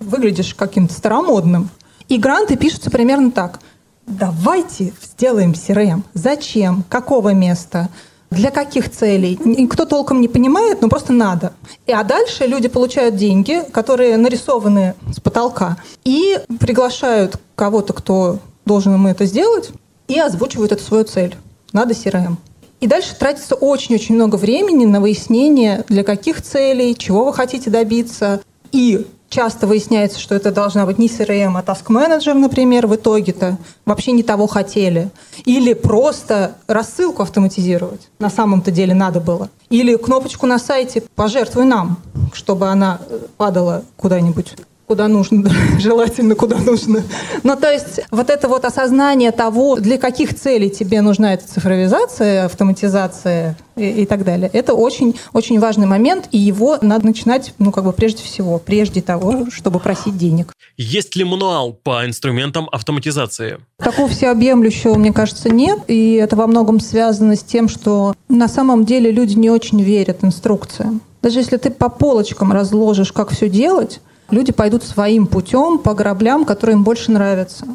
[SPEAKER 4] выглядишь каким-то старомодным. И гранты пишутся примерно так. Давайте сделаем CRM. Зачем? Какого места? Для каких целей? Никто толком не понимает, но просто надо. И, а дальше люди получают деньги, которые нарисованы с потолка, и приглашают кого-то, кто должен им это сделать, и озвучивают эту свою цель. Надо CRM. И дальше тратится очень-очень много времени на выяснение, для каких целей, чего вы хотите добиться. И часто выясняется, что это должна быть не CRM, а Task Manager, например, в итоге-то вообще не того хотели. Или просто рассылку автоматизировать. На самом-то деле надо было. Или кнопочку на сайте «Пожертвуй нам», чтобы она падала куда-нибудь куда нужно, желательно куда нужно. Ну, то есть вот это вот осознание того, для каких целей тебе нужна эта цифровизация, автоматизация и, и так далее, это очень, очень важный момент, и его надо начинать, ну, как бы прежде всего, прежде того, чтобы просить денег.
[SPEAKER 2] Есть ли мануал по инструментам автоматизации?
[SPEAKER 4] Такого всеобъемлющего, мне кажется, нет, и это во многом связано с тем, что на самом деле люди не очень верят инструкциям. Даже если ты по полочкам разложишь, как все делать, люди пойдут своим путем по граблям, которые им больше нравятся.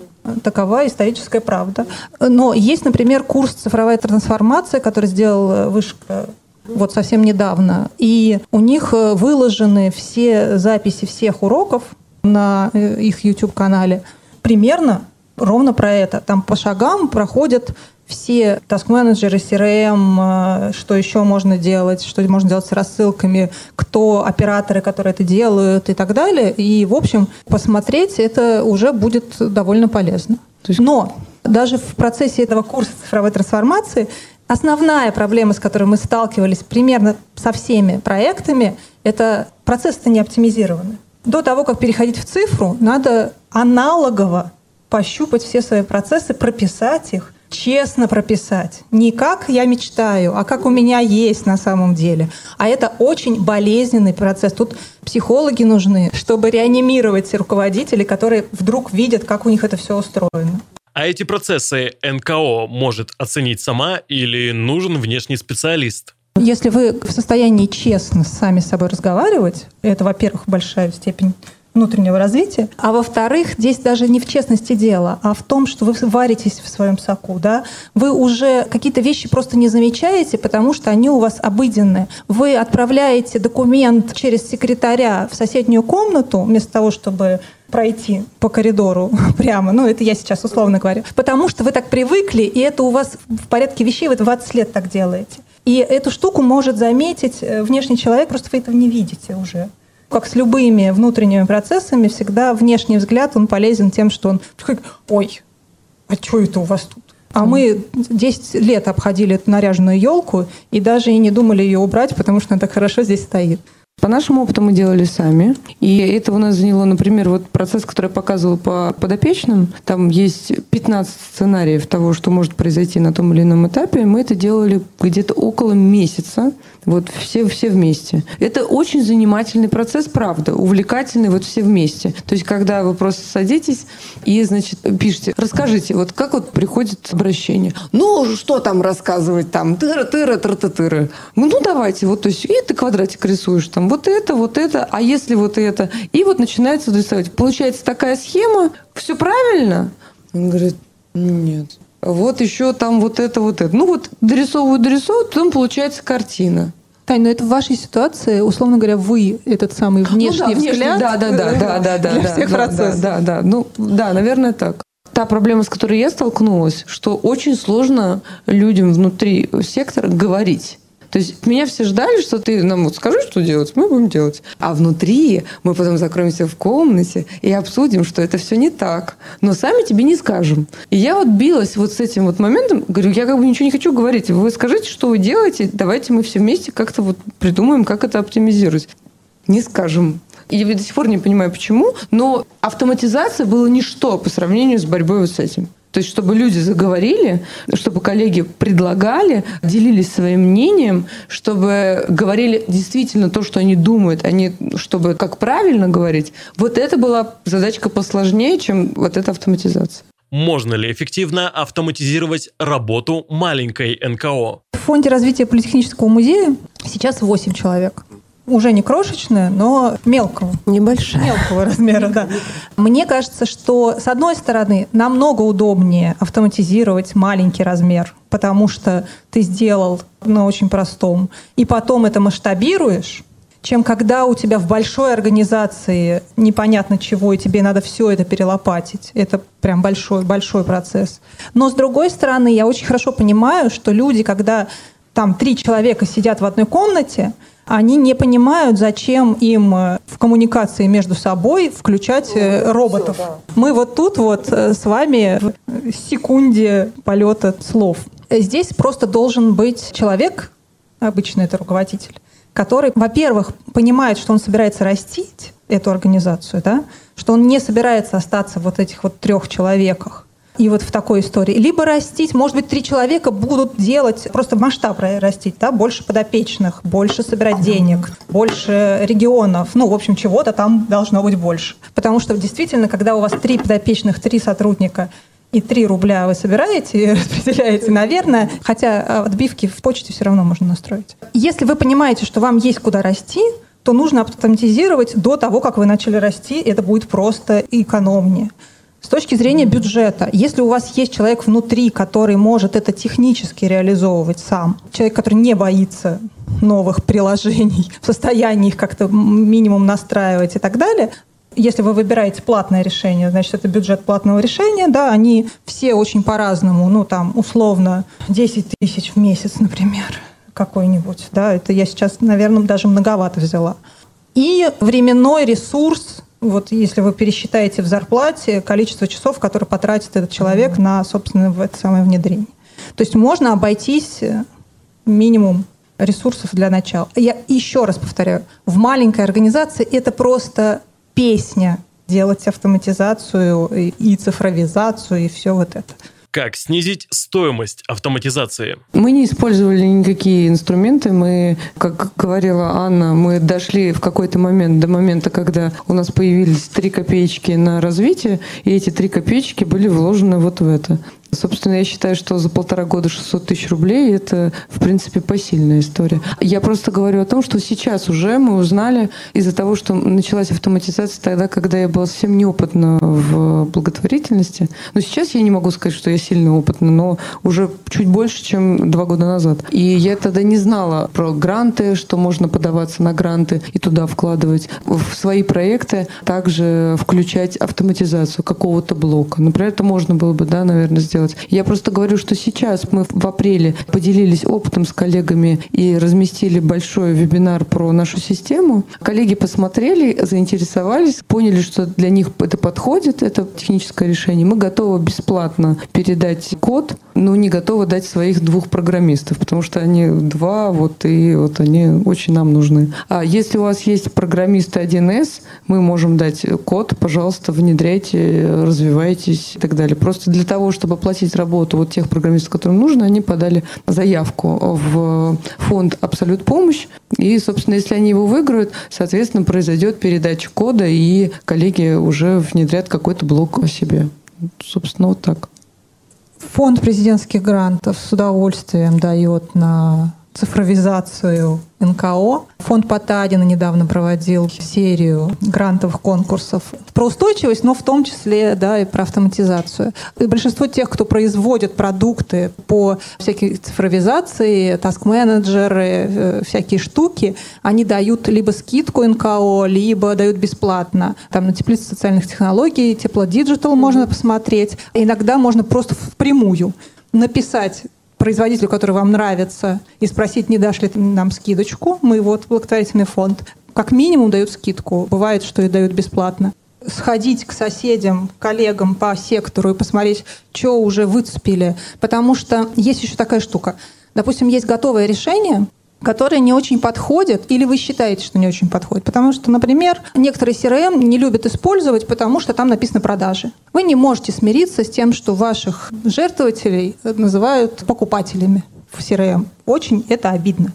[SPEAKER 4] Такова историческая правда. Но есть, например, курс «Цифровая трансформация», который сделал э, Вышка вот совсем недавно. И у них э, выложены все записи всех уроков на э, их YouTube-канале примерно ровно про это. Там по шагам проходят все таск-менеджеры, CRM, э, что еще можно делать, что можно делать с рассылками, кто операторы, которые это делают и так далее. И, в общем, посмотреть это уже будет довольно полезно. Но даже в процессе этого курса цифровой трансформации основная проблема, с которой мы сталкивались примерно со всеми проектами, это процессы не оптимизированы. До того, как переходить в цифру, надо аналогово пощупать все свои процессы, прописать их, честно прописать. Не как я мечтаю, а как у меня есть на самом деле. А это очень болезненный процесс. Тут психологи нужны, чтобы реанимировать руководителей, которые вдруг видят, как у них это все устроено.
[SPEAKER 2] А эти процессы НКО может оценить сама или нужен внешний специалист?
[SPEAKER 4] Если вы в состоянии честно сами с собой разговаривать, это, во-первых, большая степень внутреннего развития. А во-вторых, здесь даже не в честности дело, а в том, что вы варитесь в своем соку. Да? Вы уже какие-то вещи просто не замечаете, потому что они у вас обыденные. Вы отправляете документ через секретаря в соседнюю комнату, вместо того, чтобы пройти по коридору прямо. Ну, это я сейчас условно говорю. Потому что вы так привыкли, и это у вас в порядке вещей, вы 20 лет так делаете. И эту штуку может заметить э, внешний человек, просто вы этого не видите уже как с любыми внутренними процессами, всегда внешний взгляд, он полезен тем, что он ой, а что это у вас тут? А мы 10 лет обходили эту наряженную елку и даже и не думали ее убрать, потому что она так хорошо здесь стоит.
[SPEAKER 3] По нашему опыту мы делали сами. И это у нас заняло, например, вот процесс, который я показывала по подопечным. Там есть 15 сценариев того, что может произойти на том или ином этапе. Мы это делали где-то около месяца. Вот все, все вместе. Это очень занимательный процесс, правда, увлекательный вот все вместе. То есть, когда вы просто садитесь и, значит, пишете, расскажите, вот как вот приходит обращение. Ну, что там рассказывать там? Тыра, тыра, тыра, тыра. Ну, давайте, вот, то есть, и ты квадратик рисуешь там, вот это, вот это, а если вот это? И вот начинается рисовать. Получается такая схема, все правильно? Он говорит, нет. Вот еще там вот это, вот это. Ну вот дорисовывают, дорисовывают, потом получается картина.
[SPEAKER 4] Тань, но это в вашей ситуации, условно говоря, вы этот самый внешний ну, да, взгляд.
[SPEAKER 3] Да, да, да, да, да, да,
[SPEAKER 4] для всех
[SPEAKER 3] да,
[SPEAKER 4] процессов.
[SPEAKER 3] Да, да, да. Ну, да, наверное, так. Та проблема, с которой я столкнулась, что очень сложно людям внутри сектора говорить. То есть меня все ждали, что ты нам вот скажи, что делать, мы будем делать. А внутри мы потом закроемся в комнате и обсудим, что это все не так. Но сами тебе не скажем. И я вот билась вот с этим вот моментом. Говорю, я как бы ничего не хочу говорить. Вы скажите, что вы делаете, давайте мы все вместе как-то вот придумаем, как это оптимизировать. Не скажем. Я до сих пор не понимаю, почему, но автоматизация была ничто по сравнению с борьбой вот с этим. То есть, чтобы люди заговорили, чтобы коллеги предлагали, делились своим мнением, чтобы говорили действительно то, что они думают, а не чтобы как правильно говорить. Вот это была задачка посложнее, чем вот эта автоматизация.
[SPEAKER 2] Можно ли эффективно автоматизировать работу маленькой НКО?
[SPEAKER 4] В Фонде развития Политехнического музея сейчас 8 человек. Уже не крошечная, но мелкого.
[SPEAKER 5] Небольшая.
[SPEAKER 4] Мелкого размера, да. Мне кажется, что, с одной стороны, намного удобнее автоматизировать маленький размер, потому что ты сделал на очень простом, и потом это масштабируешь, чем когда у тебя в большой организации непонятно чего, и тебе надо все это перелопатить. Это прям большой, большой процесс. Но с другой стороны, я очень хорошо понимаю, что люди, когда там три человека сидят в одной комнате, они не понимают, зачем им э, в коммуникации между собой включать э, роботов. Мы вот тут вот э, с вами в секунде полета слов. Здесь просто должен быть человек, обычно это руководитель, который, во-первых, понимает, что он собирается растить эту организацию, да, что он не собирается остаться в вот этих вот трех человеках, и вот в такой истории. Либо растить, может быть, три человека будут делать, просто масштаб растить, да, больше подопечных, больше собирать денег, больше регионов, ну, в общем, чего-то там должно быть больше. Потому что действительно, когда у вас три подопечных, три сотрудника, и 3 рубля вы собираете и распределяете, наверное, хотя а, отбивки в почте все равно можно настроить. Если вы понимаете, что вам есть куда расти, то нужно автоматизировать до того, как вы начали расти, это будет просто экономнее. С точки зрения бюджета, если у вас есть человек внутри, который может это технически реализовывать сам, человек, который не боится новых приложений, в состоянии их как-то минимум настраивать и так далее, если вы выбираете платное решение, значит, это бюджет платного решения, да, они все очень по-разному, ну, там, условно, 10 тысяч в месяц, например, какой-нибудь, да, это я сейчас, наверное, даже многовато взяла. И временной ресурс вот если вы пересчитаете в зарплате количество часов, которые потратит этот человек на, собственно, в это самое внедрение. То есть можно обойтись э, минимум ресурсов для начала. Я еще раз повторяю, в маленькой организации это просто песня делать автоматизацию и цифровизацию и все вот это.
[SPEAKER 2] Как снизить стоимость автоматизации?
[SPEAKER 3] Мы не использовали никакие инструменты. Мы, как говорила Анна, мы дошли в какой-то момент до момента, когда у нас появились три копеечки на развитие, и эти три копеечки были вложены вот в это. Собственно, я считаю, что за полтора года 600 тысяч рублей – это, в принципе, посильная история. Я просто говорю о том, что сейчас уже мы узнали из-за того, что началась автоматизация тогда, когда я была совсем неопытна в благотворительности. Но сейчас я не могу сказать, что я сильно опытна, но уже чуть больше, чем два года назад. И я тогда не знала про гранты, что можно подаваться на гранты и туда вкладывать в свои проекты, также включать автоматизацию какого-то блока. Например, это можно было бы, да, наверное, сделать сделать. Я просто говорю, что сейчас мы в апреле поделились опытом с коллегами и разместили большой вебинар про нашу систему. Коллеги посмотрели, заинтересовались, поняли, что для них это подходит, это техническое решение. Мы готовы бесплатно передать код, но не готовы дать своих двух программистов, потому что они два, вот и вот они очень нам нужны. А если у вас есть программисты 1С, мы можем дать код, пожалуйста, внедряйте, развивайтесь и так далее. Просто для того, чтобы оплатить работу вот тех программистов, которым нужно, они подали заявку в фонд «Абсолют помощь». И, собственно, если они его выиграют, соответственно, произойдет передача кода, и коллеги уже внедрят какой-то блок о себе. Собственно, вот так.
[SPEAKER 4] Фонд президентских грантов с удовольствием дает на цифровизацию НКО. Фонд Потадина недавно проводил серию грантовых конкурсов про устойчивость, но в том числе да, и про автоматизацию. И большинство тех, кто производит продукты по всякой цифровизации, таск-менеджеры, э, всякие штуки, они дают либо скидку НКО, либо дают бесплатно. Там на теплице социальных технологий, Teplo Digital можно посмотреть. Иногда можно просто впрямую написать производителю, который вам нравится, и спросить, не дашь ли нам скидочку. Мы вот благотворительный фонд. Как минимум дают скидку. Бывает, что и дают бесплатно сходить к соседям, коллегам по сектору и посмотреть, что уже выцепили. Потому что есть еще такая штука. Допустим, есть готовое решение, которые не очень подходят, или вы считаете, что не очень подходят. Потому что, например, некоторые CRM не любят использовать, потому что там написано продажи. Вы не можете смириться с тем, что ваших жертвователей называют покупателями в CRM. Очень это обидно.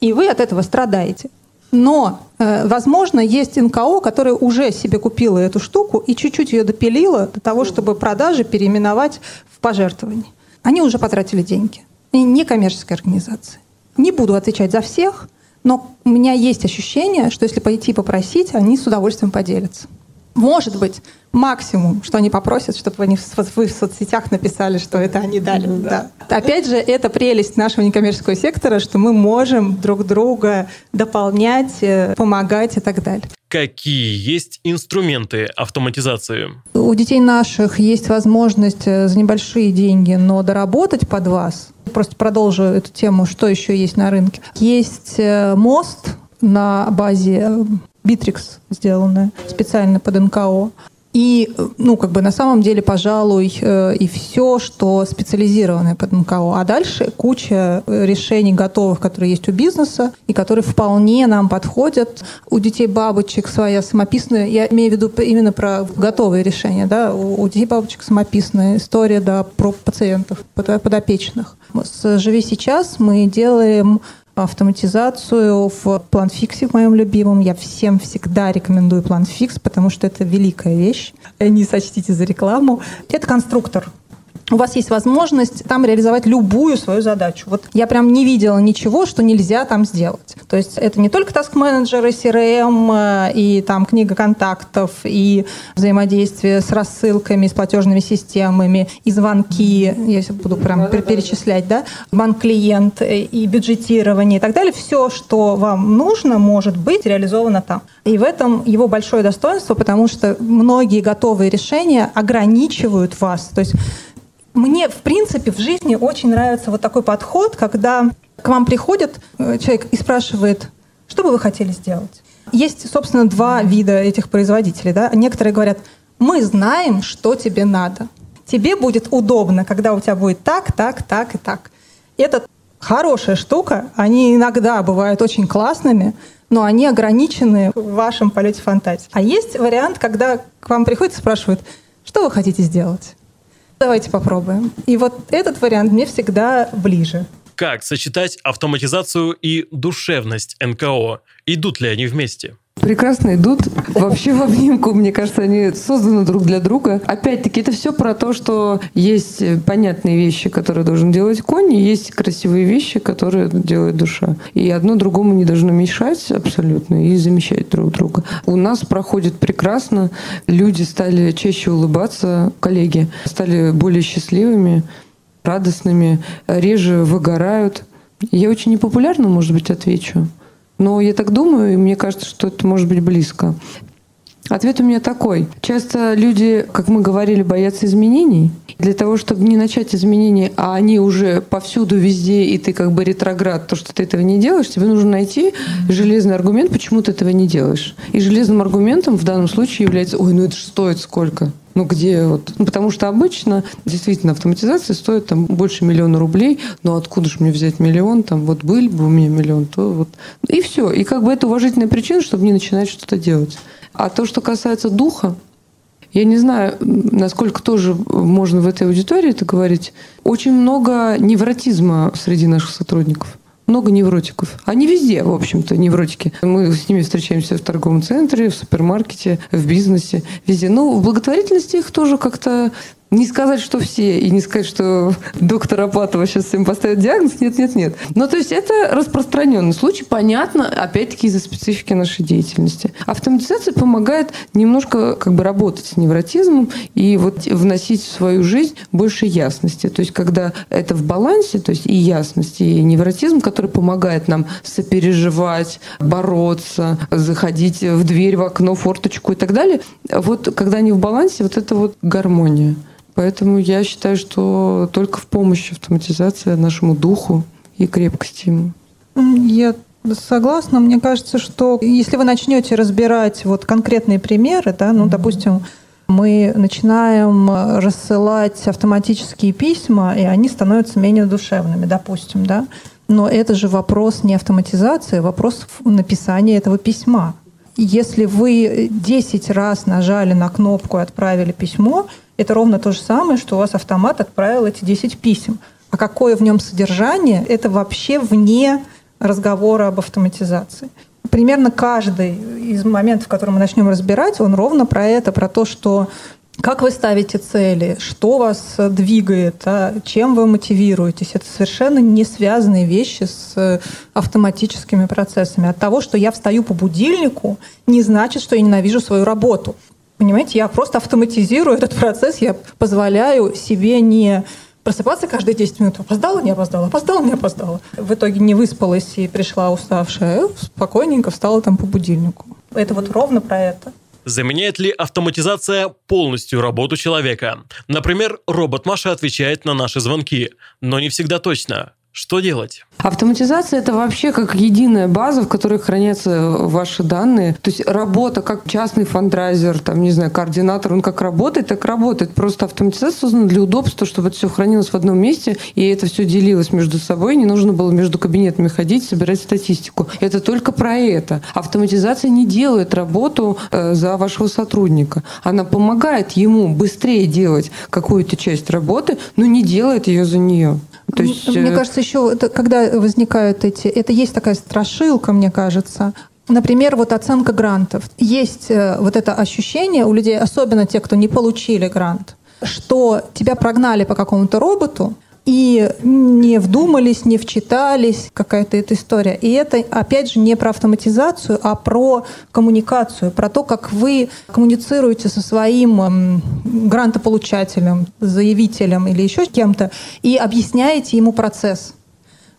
[SPEAKER 4] И вы от этого страдаете. Но, э, возможно, есть НКО, которая уже себе купила эту штуку и чуть-чуть ее допилила до того, чтобы продажи переименовать в пожертвование. Они уже потратили деньги. И не коммерческая организация. Не буду отвечать за всех, Но у меня есть ощущение, что если пойти попросить, они с удовольствием поделятся. Может быть, максимум, что они попросят, чтобы они в, вы в соцсетях написали, что это они дали. Да. Да. Опять же, это прелесть нашего некоммерческого сектора, что мы можем друг друга дополнять, э, помогать и так далее.
[SPEAKER 2] Какие есть инструменты автоматизации?
[SPEAKER 4] У детей наших есть возможность э, за небольшие деньги, но доработать под вас. Просто продолжу эту тему, что еще есть на рынке. Есть э, мост на базе Bittrex сделанная специально под НКО. И, ну, как бы на самом деле, пожалуй, э, и все, что специализированное под НКО. А дальше куча решений готовых, которые есть у бизнеса, и которые вполне нам подходят. У детей бабочек своя самописная, я имею в виду именно про готовые решения, да, у детей бабочек самописная история, да, про пациентов, подопечных. С «Живи сейчас» мы делаем автоматизацию в планфиксе в моем любимом. Я всем всегда рекомендую планфикс, потому что это великая вещь. Не сочтите за рекламу. Это конструктор у вас есть возможность там реализовать любую свою задачу. Вот я прям не видела ничего, что нельзя там сделать. То есть это не только task менеджеры CRM, э, и там книга контактов, и взаимодействие с рассылками, с платежными системами, и звонки, я буду прям перечислять, да, банк-клиент, э, и бюджетирование и так далее. Все, что вам нужно, может быть реализовано там. И в этом его большое достоинство, потому что многие готовые решения ограничивают вас. То есть мне, в принципе, в жизни очень нравится вот такой подход, когда к вам приходит э, человек и спрашивает, что бы вы хотели сделать? Есть, собственно, два вида этих производителей. Да? Некоторые говорят, мы знаем, что тебе надо. Тебе будет удобно, когда у тебя будет так, так, так и так. Это хорошая штука. Они иногда бывают очень классными, но они ограничены в вашем полете фантазии. А есть вариант, когда к вам приходят и спрашивают, что вы хотите сделать? Давайте попробуем. И вот этот вариант мне всегда ближе.
[SPEAKER 2] Как сочетать автоматизацию и душевность НКО? Идут ли они вместе?
[SPEAKER 3] Прекрасно идут. Вообще в обнимку, мне кажется, они созданы друг для друга. Опять-таки, это все про то, что есть понятные вещи, которые должен делать конь, и есть красивые вещи, которые делает душа. И одно другому не должно мешать абсолютно и замещать друг друга. У нас проходит прекрасно. Люди стали чаще улыбаться, коллеги стали более счастливыми, радостными, реже выгорают. Я очень непопулярно, может быть, отвечу. Но я так думаю, и мне кажется, что это может быть близко. Ответ у меня такой. Часто люди, как мы говорили, боятся изменений. Для того, чтобы не начать изменения, а они уже повсюду, везде, и ты как бы ретроград, то, что ты этого не делаешь, тебе нужно найти железный аргумент, почему ты этого не делаешь. И железным аргументом в данном случае является, ой, ну это же стоит сколько. Ну где вот? Ну, потому что обычно действительно автоматизация стоит там больше миллиона рублей, но откуда же мне взять миллион? Там вот был бы у меня миллион, то вот. И все. И как бы это уважительная причина, чтобы не начинать что-то делать. А то, что касается духа, я не знаю, насколько тоже можно в этой аудитории это говорить. Очень много невротизма среди наших сотрудников много невротиков. Они везде, в общем-то, невротики. Мы с ними встречаемся в торговом центре, в супермаркете, в бизнесе, везде. Но в благотворительности их тоже как-то не сказать, что все, и не сказать, что доктор Апатова сейчас всем поставит диагноз. Нет, нет, нет. Но то есть это распространенный случай, понятно, опять-таки из-за специфики нашей деятельности. Автоматизация помогает немножко как бы работать с невротизмом и вот вносить в свою жизнь больше ясности. То есть когда это в балансе, то есть и ясность, и невротизм, который помогает нам сопереживать, бороться, заходить в дверь, в окно, форточку и так далее. Вот когда они в балансе, вот это вот гармония. Поэтому я считаю, что только в помощь автоматизация нашему духу и крепкости ему.
[SPEAKER 4] Я согласна. Мне кажется, что если вы начнете разбирать вот конкретные примеры, да, ну, допустим, мы начинаем рассылать автоматические письма, и они становятся менее душевными, допустим, да. Но это же вопрос не автоматизации, а вопрос написания этого письма. Если вы 10 раз нажали на кнопку и отправили письмо, это ровно то же самое, что у вас автомат отправил эти 10 писем. А какое в нем содержание, это вообще вне разговора об автоматизации. Примерно каждый из моментов, которые мы начнем разбирать, он ровно про это, про то, что как вы ставите цели, что вас двигает, а чем вы мотивируетесь. Это совершенно не связанные вещи с автоматическими процессами. От того, что я встаю по будильнику, не значит, что я ненавижу свою работу. Понимаете, я просто автоматизирую этот процесс, я позволяю себе не просыпаться каждые 10 минут. Опоздала, не опоздала, опоздала, не опоздала. В итоге не выспалась и пришла уставшая. Спокойненько встала там по будильнику. Это вот ровно про это.
[SPEAKER 2] Заменяет ли автоматизация полностью работу человека? Например, робот Маша отвечает на наши звонки, но не всегда точно. Что делать?
[SPEAKER 3] Автоматизация это вообще как единая база, в которой хранятся ваши данные. То есть работа как частный фандрайзер, там, не знаю, координатор, он как работает, так работает. Просто автоматизация создана для удобства, чтобы это все хранилось в одном месте, и это все делилось между собой. Не нужно было между кабинетами ходить, собирать статистику. Это только про это. Автоматизация не делает работу э, за вашего сотрудника. Она помогает ему быстрее делать какую-то часть работы, но не делает ее за нее.
[SPEAKER 4] То есть, мне э, кажется, еще это, когда возникают эти... Это есть такая страшилка, мне кажется. Например, вот оценка грантов. Есть э, вот это ощущение у людей, особенно те, кто не получили грант, что тебя прогнали по какому-то роботу, и не вдумались, не вчитались, какая-то эта история. И это, опять же, не про автоматизацию, а про коммуникацию, про то, как вы коммуницируете со своим эм, грантополучателем, заявителем или еще кем-то, и объясняете ему процесс.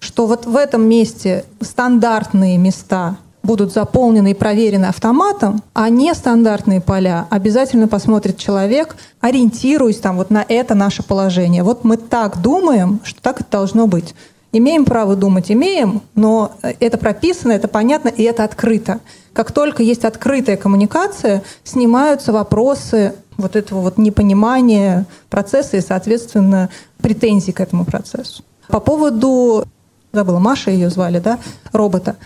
[SPEAKER 4] Что вот в этом месте стандартные места будут заполнены и проверены автоматом, а нестандартные поля обязательно посмотрит человек, ориентируясь там вот на это наше положение. Вот мы так думаем, что так это должно быть. Имеем право думать, имеем, но это прописано, это понятно и это открыто. Как только есть открытая коммуникация, снимаются вопросы вот этого вот непонимания процесса и, соответственно, претензий к этому процессу. По поводу, забыла, Маша ее звали, да, робота.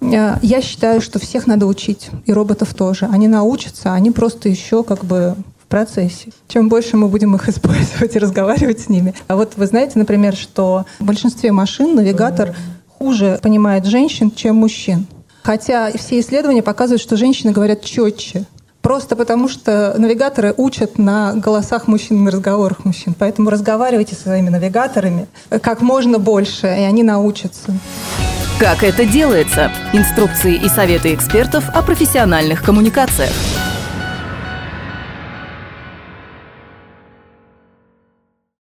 [SPEAKER 4] Э, я считаю, что всех надо учить, и роботов тоже. Они научатся, они просто еще как бы в процессе. Чем больше мы будем их использовать и разговаривать с ними. А вот вы знаете, например, что в большинстве машин навигатор хуже понимает женщин, чем мужчин. Хотя все исследования показывают, что женщины говорят четче. Просто потому, что навигаторы учат на голосах мужчин, на разговорах мужчин. Поэтому разговаривайте со своими навигаторами как можно больше, и они научатся.
[SPEAKER 1] Как это делается? Инструкции и советы экспертов о профессиональных коммуникациях.